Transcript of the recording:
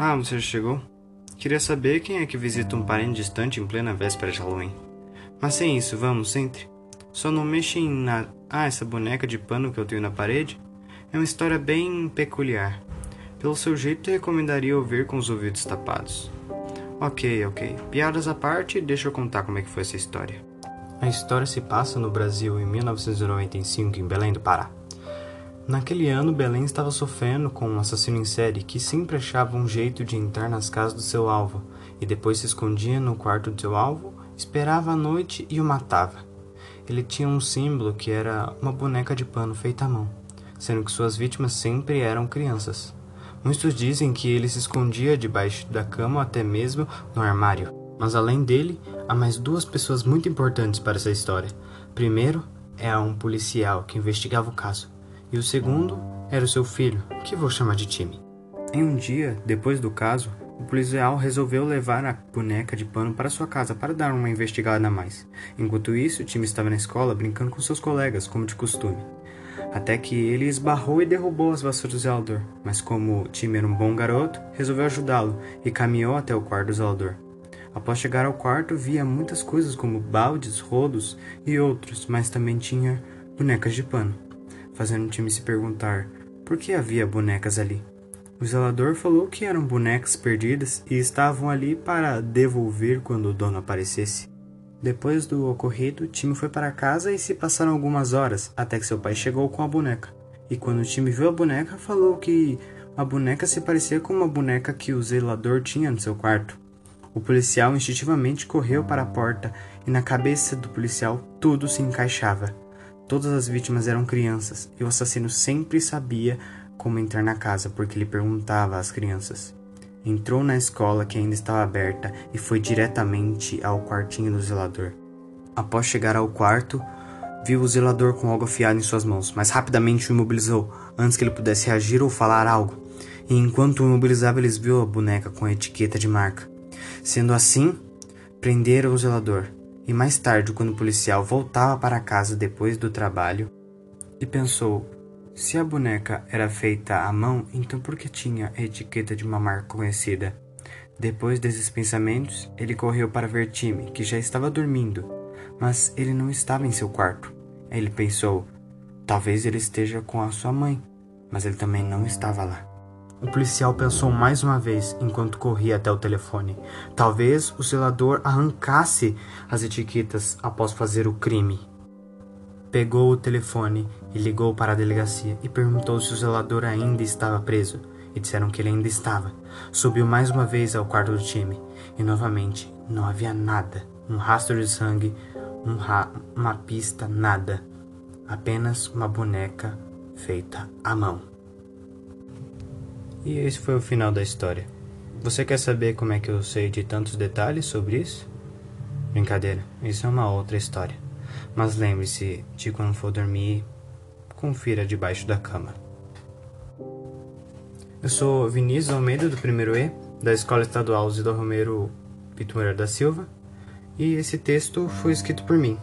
Ah, você já chegou? Queria saber quem é que visita um parente distante em plena véspera de Halloween. Mas sem isso, vamos, entre. Só não mexe em nada. Ah, essa boneca de pano que eu tenho na parede? É uma história bem peculiar. Pelo seu jeito, eu recomendaria ouvir com os ouvidos tapados. Ok, ok. Piadas à parte, deixa eu contar como é que foi essa história. A história se passa no Brasil em 1995, em Belém do Pará. Naquele ano, Belém estava sofrendo com um assassino em série que sempre achava um jeito de entrar nas casas do seu alvo e depois se escondia no quarto do seu alvo, esperava a noite e o matava. Ele tinha um símbolo que era uma boneca de pano feita à mão, sendo que suas vítimas sempre eram crianças. Muitos dizem que ele se escondia debaixo da cama ou até mesmo no armário. Mas além dele, há mais duas pessoas muito importantes para essa história. Primeiro é um policial que investigava o caso e o segundo era o seu filho, que vou chamar de Time. Em um dia, depois do caso, o policial resolveu levar a boneca de pano para sua casa para dar uma investigada a mais. Enquanto isso, o estava na escola brincando com seus colegas, como de costume. Até que ele esbarrou e derrubou as vassouras do zelador, mas como o era um bom garoto, resolveu ajudá-lo e caminhou até o quarto do zelador. Após chegar ao quarto, via muitas coisas como baldes, rodos e outros, mas também tinha bonecas de pano fazendo o time se perguntar por que havia bonecas ali. O zelador falou que eram bonecas perdidas e estavam ali para devolver quando o dono aparecesse. Depois do ocorrido, o time foi para casa e se passaram algumas horas até que seu pai chegou com a boneca. E quando o time viu a boneca, falou que a boneca se parecia com uma boneca que o zelador tinha no seu quarto. O policial instintivamente correu para a porta e na cabeça do policial tudo se encaixava. Todas as vítimas eram crianças e o assassino sempre sabia como entrar na casa porque ele perguntava às crianças. Entrou na escola que ainda estava aberta e foi diretamente ao quartinho do zelador. Após chegar ao quarto, viu o zelador com algo afiado em suas mãos, mas rapidamente o imobilizou antes que ele pudesse reagir ou falar algo. E enquanto o imobilizava, eles viu a boneca com a etiqueta de marca. Sendo assim, prenderam o zelador e mais tarde, quando o policial voltava para casa depois do trabalho, e pensou: se a boneca era feita à mão, então por que tinha a etiqueta de uma marca conhecida? Depois desses pensamentos, ele correu para ver Timmy, que já estava dormindo, mas ele não estava em seu quarto. Ele pensou: talvez ele esteja com a sua mãe, mas ele também não estava lá. O policial pensou mais uma vez enquanto corria até o telefone. Talvez o zelador arrancasse as etiquetas após fazer o crime. Pegou o telefone e ligou para a delegacia e perguntou se o zelador ainda estava preso. E disseram que ele ainda estava. Subiu mais uma vez ao quarto do time e novamente não havia nada. Um rastro de sangue, um ra uma pista, nada. Apenas uma boneca feita à mão. E esse foi o final da história. Você quer saber como é que eu sei de tantos detalhes sobre isso? Brincadeira, isso é uma outra história. Mas lembre-se de quando for dormir, confira debaixo da cama. Eu sou Vinícius Almeida, do primeiro E, da Escola Estadual Zidor Romero Pitumeira da Silva, e esse texto foi escrito por mim.